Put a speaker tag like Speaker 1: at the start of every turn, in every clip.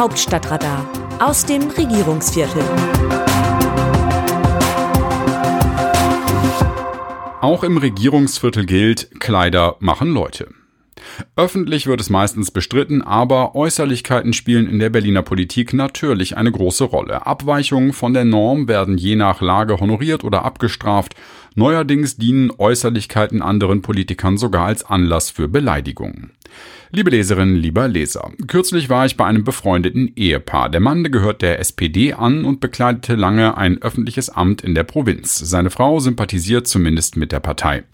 Speaker 1: Hauptstadtradar aus dem Regierungsviertel.
Speaker 2: Auch im Regierungsviertel gilt, Kleider machen Leute. Öffentlich wird es meistens bestritten, aber Äußerlichkeiten spielen in der Berliner Politik natürlich eine große Rolle. Abweichungen von der Norm werden je nach Lage honoriert oder abgestraft. Neuerdings dienen Äußerlichkeiten anderen Politikern sogar als Anlass für Beleidigungen. Liebe Leserinnen, lieber Leser, kürzlich war ich bei einem befreundeten Ehepaar. Der Mann gehört der SPD an und bekleidete lange ein öffentliches Amt in der Provinz. Seine Frau sympathisiert zumindest mit der Partei.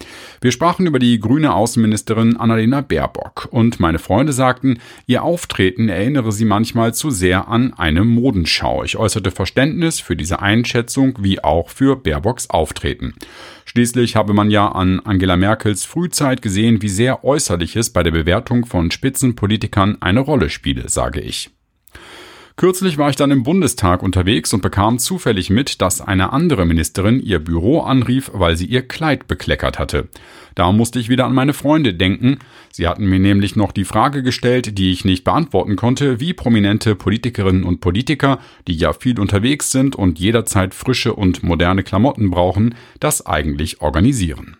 Speaker 2: Wir sprachen über die grüne Außenministerin Annalena Baerbock und meine Freunde sagten, ihr Auftreten erinnere sie manchmal zu sehr an eine Modenschau. Ich äußerte Verständnis für diese Einschätzung wie auch für Baerbocks Auftreten. Schließlich habe man ja an Angela Merkels Frühzeit gesehen, wie sehr Äußerliches bei der Bewertung von Spitzenpolitikern eine Rolle spiele, sage ich. Kürzlich war ich dann im Bundestag unterwegs und bekam zufällig mit, dass eine andere Ministerin ihr Büro anrief, weil sie ihr Kleid bekleckert hatte. Da musste ich wieder an meine Freunde denken. Sie hatten mir nämlich noch die Frage gestellt, die ich nicht beantworten konnte, wie prominente Politikerinnen und Politiker, die ja viel unterwegs sind und jederzeit frische und moderne Klamotten brauchen, das eigentlich organisieren.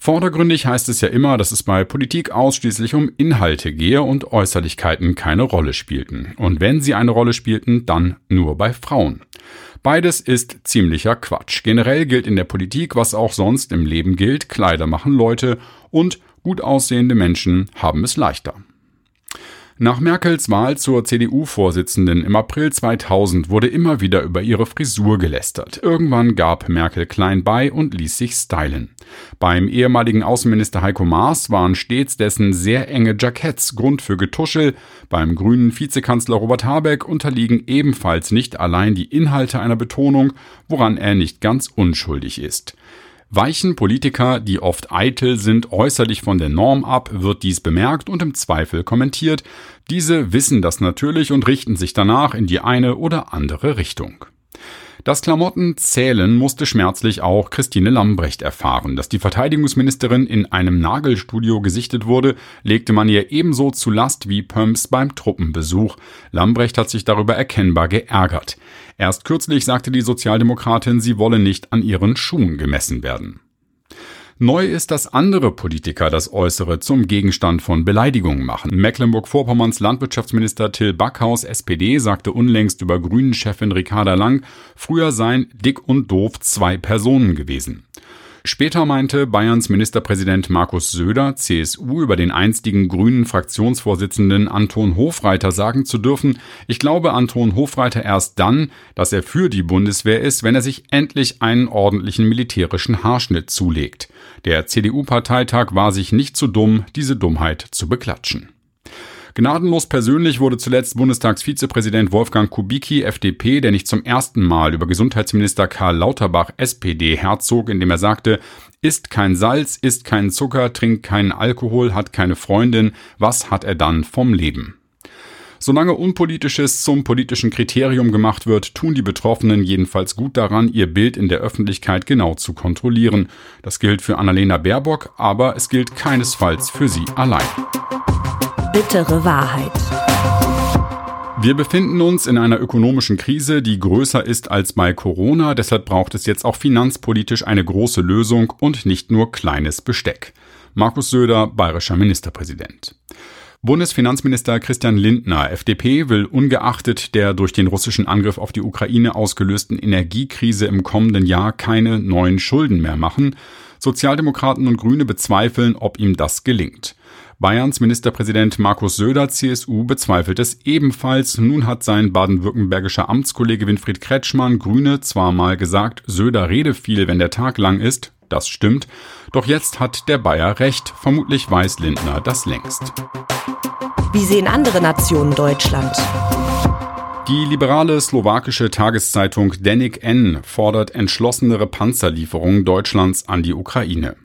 Speaker 2: Vordergründig heißt es ja immer, dass es bei Politik ausschließlich um Inhalte gehe und Äußerlichkeiten keine Rolle spielten. Und wenn sie eine Rolle spielten, dann nur bei Frauen. Beides ist ziemlicher Quatsch. Generell gilt in der Politik, was auch sonst im Leben gilt, Kleider machen Leute und gut aussehende Menschen haben es leichter. Nach Merkels Wahl zur CDU-Vorsitzenden im April 2000 wurde immer wieder über ihre Frisur gelästert. Irgendwann gab Merkel klein bei und ließ sich stylen. Beim ehemaligen Außenminister Heiko Maas waren stets dessen sehr enge Jacketts Grund für Getuschel. Beim grünen Vizekanzler Robert Habeck unterliegen ebenfalls nicht allein die Inhalte einer Betonung, woran er nicht ganz unschuldig ist. Weichen Politiker, die oft eitel sind, äußerlich von der Norm ab, wird dies bemerkt und im Zweifel kommentiert. Diese wissen das natürlich und richten sich danach in die eine oder andere Richtung. Das Klamotten zählen musste schmerzlich auch Christine Lambrecht erfahren. Dass die Verteidigungsministerin in einem Nagelstudio gesichtet wurde, legte man ihr ebenso zu Last wie Pumps beim Truppenbesuch. Lambrecht hat sich darüber erkennbar geärgert. Erst kürzlich sagte die Sozialdemokratin, sie wolle nicht an ihren Schuhen gemessen werden. Neu ist, dass andere Politiker das Äußere zum Gegenstand von Beleidigungen machen. Mecklenburg-Vorpommerns Landwirtschaftsminister Till Backhaus, SPD, sagte unlängst über Grünen-Chefin Ricarda Lang, früher seien dick und doof zwei Personen gewesen. Später meinte Bayerns Ministerpräsident Markus Söder, CSU, über den einstigen grünen Fraktionsvorsitzenden Anton Hofreiter sagen zu dürfen, ich glaube Anton Hofreiter erst dann, dass er für die Bundeswehr ist, wenn er sich endlich einen ordentlichen militärischen Haarschnitt zulegt. Der CDU-Parteitag war sich nicht zu dumm, diese Dummheit zu beklatschen. Gnadenlos persönlich wurde zuletzt Bundestagsvizepräsident Wolfgang Kubicki, FDP, der nicht zum ersten Mal über Gesundheitsminister Karl Lauterbach, SPD, herzog, indem er sagte, isst kein Salz, isst keinen Zucker, trinkt keinen Alkohol, hat keine Freundin, was hat er dann vom Leben? Solange Unpolitisches zum politischen Kriterium gemacht wird, tun die Betroffenen jedenfalls gut daran, ihr Bild in der Öffentlichkeit genau zu kontrollieren. Das gilt für Annalena Baerbock, aber es gilt keinesfalls für sie allein
Speaker 1: bittere Wahrheit.
Speaker 2: Wir befinden uns in einer ökonomischen Krise, die größer ist als bei Corona. Deshalb braucht es jetzt auch finanzpolitisch eine große Lösung und nicht nur kleines Besteck. Markus Söder, bayerischer Ministerpräsident. Bundesfinanzminister Christian Lindner, FDP, will ungeachtet der durch den russischen Angriff auf die Ukraine ausgelösten Energiekrise im kommenden Jahr keine neuen Schulden mehr machen. Sozialdemokraten und Grüne bezweifeln, ob ihm das gelingt. Bayerns Ministerpräsident Markus Söder, CSU, bezweifelt es ebenfalls. Nun hat sein baden-württembergischer Amtskollege Winfried Kretschmann, Grüne, zwar mal gesagt, Söder rede viel, wenn der Tag lang ist. Das stimmt. Doch jetzt hat der Bayer recht. Vermutlich weiß Lindner das längst.
Speaker 1: Wie sehen andere Nationen Deutschland?
Speaker 2: Die liberale slowakische Tageszeitung Denik N fordert entschlossenere Panzerlieferungen Deutschlands an die Ukraine.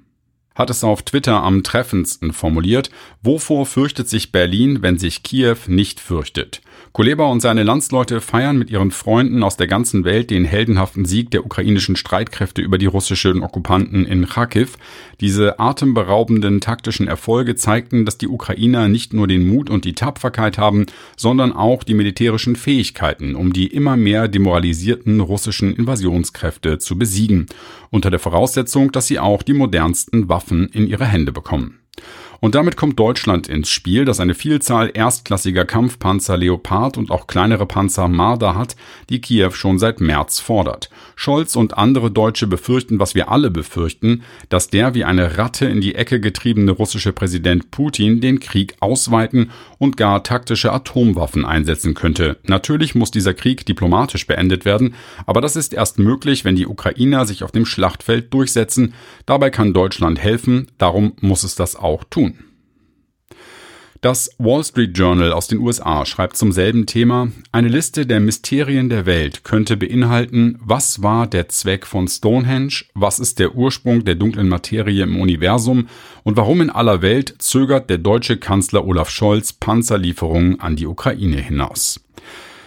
Speaker 2: Hat es auf Twitter am treffendsten formuliert, wovor fürchtet sich Berlin, wenn sich Kiew nicht fürchtet. Kuleba und seine Landsleute feiern mit ihren Freunden aus der ganzen Welt den heldenhaften Sieg der ukrainischen Streitkräfte über die russischen Okkupanten in Kharkiv. Diese atemberaubenden taktischen Erfolge zeigten, dass die Ukrainer nicht nur den Mut und die Tapferkeit haben, sondern auch die militärischen Fähigkeiten, um die immer mehr demoralisierten russischen Invasionskräfte zu besiegen, unter der Voraussetzung, dass sie auch die modernsten Waffen in ihre Hände bekommen. Und damit kommt Deutschland ins Spiel, das eine Vielzahl erstklassiger Kampfpanzer Leopard und auch kleinere Panzer Marder hat, die Kiew schon seit März fordert. Scholz und andere Deutsche befürchten, was wir alle befürchten, dass der wie eine Ratte in die Ecke getriebene russische Präsident Putin den Krieg ausweiten und gar taktische Atomwaffen einsetzen könnte. Natürlich muss dieser Krieg diplomatisch beendet werden, aber das ist erst möglich, wenn die Ukrainer sich auf dem Schlachtfeld durchsetzen. Dabei kann Deutschland helfen, darum muss es das auch tun. Das Wall Street Journal aus den USA schreibt zum selben Thema, eine Liste der Mysterien der Welt könnte beinhalten, was war der Zweck von Stonehenge, was ist der Ursprung der dunklen Materie im Universum und warum in aller Welt zögert der deutsche Kanzler Olaf Scholz Panzerlieferungen an die Ukraine hinaus.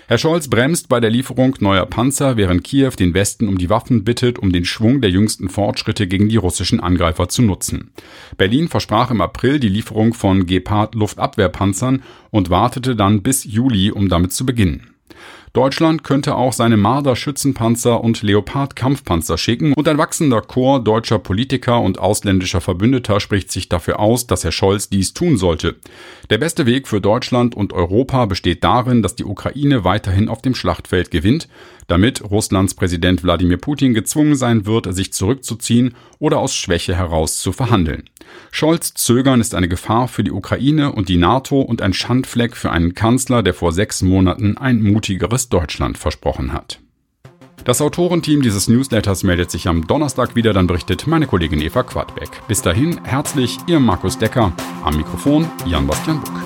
Speaker 2: Herr Scholz bremst bei der Lieferung neuer Panzer, während Kiew den Westen um die Waffen bittet, um den Schwung der jüngsten Fortschritte gegen die russischen Angreifer zu nutzen. Berlin versprach im April die Lieferung von Gepard Luftabwehrpanzern und wartete dann bis Juli, um damit zu beginnen. Deutschland könnte auch seine Marder Schützenpanzer und Leopard Kampfpanzer schicken und ein wachsender Chor deutscher Politiker und ausländischer Verbündeter spricht sich dafür aus, dass Herr Scholz dies tun sollte. Der beste Weg für Deutschland und Europa besteht darin, dass die Ukraine weiterhin auf dem Schlachtfeld gewinnt, damit Russlands Präsident Wladimir Putin gezwungen sein wird, sich zurückzuziehen oder aus Schwäche heraus zu verhandeln. Scholz Zögern ist eine Gefahr für die Ukraine und die NATO und ein Schandfleck für einen Kanzler, der vor sechs Monaten ein mutigeres Deutschland versprochen hat. Das Autorenteam dieses Newsletters meldet sich am Donnerstag wieder, dann berichtet meine Kollegin Eva Quadbeck. Bis dahin herzlich, ihr Markus Decker. Am Mikrofon Jan-Bastian Buck.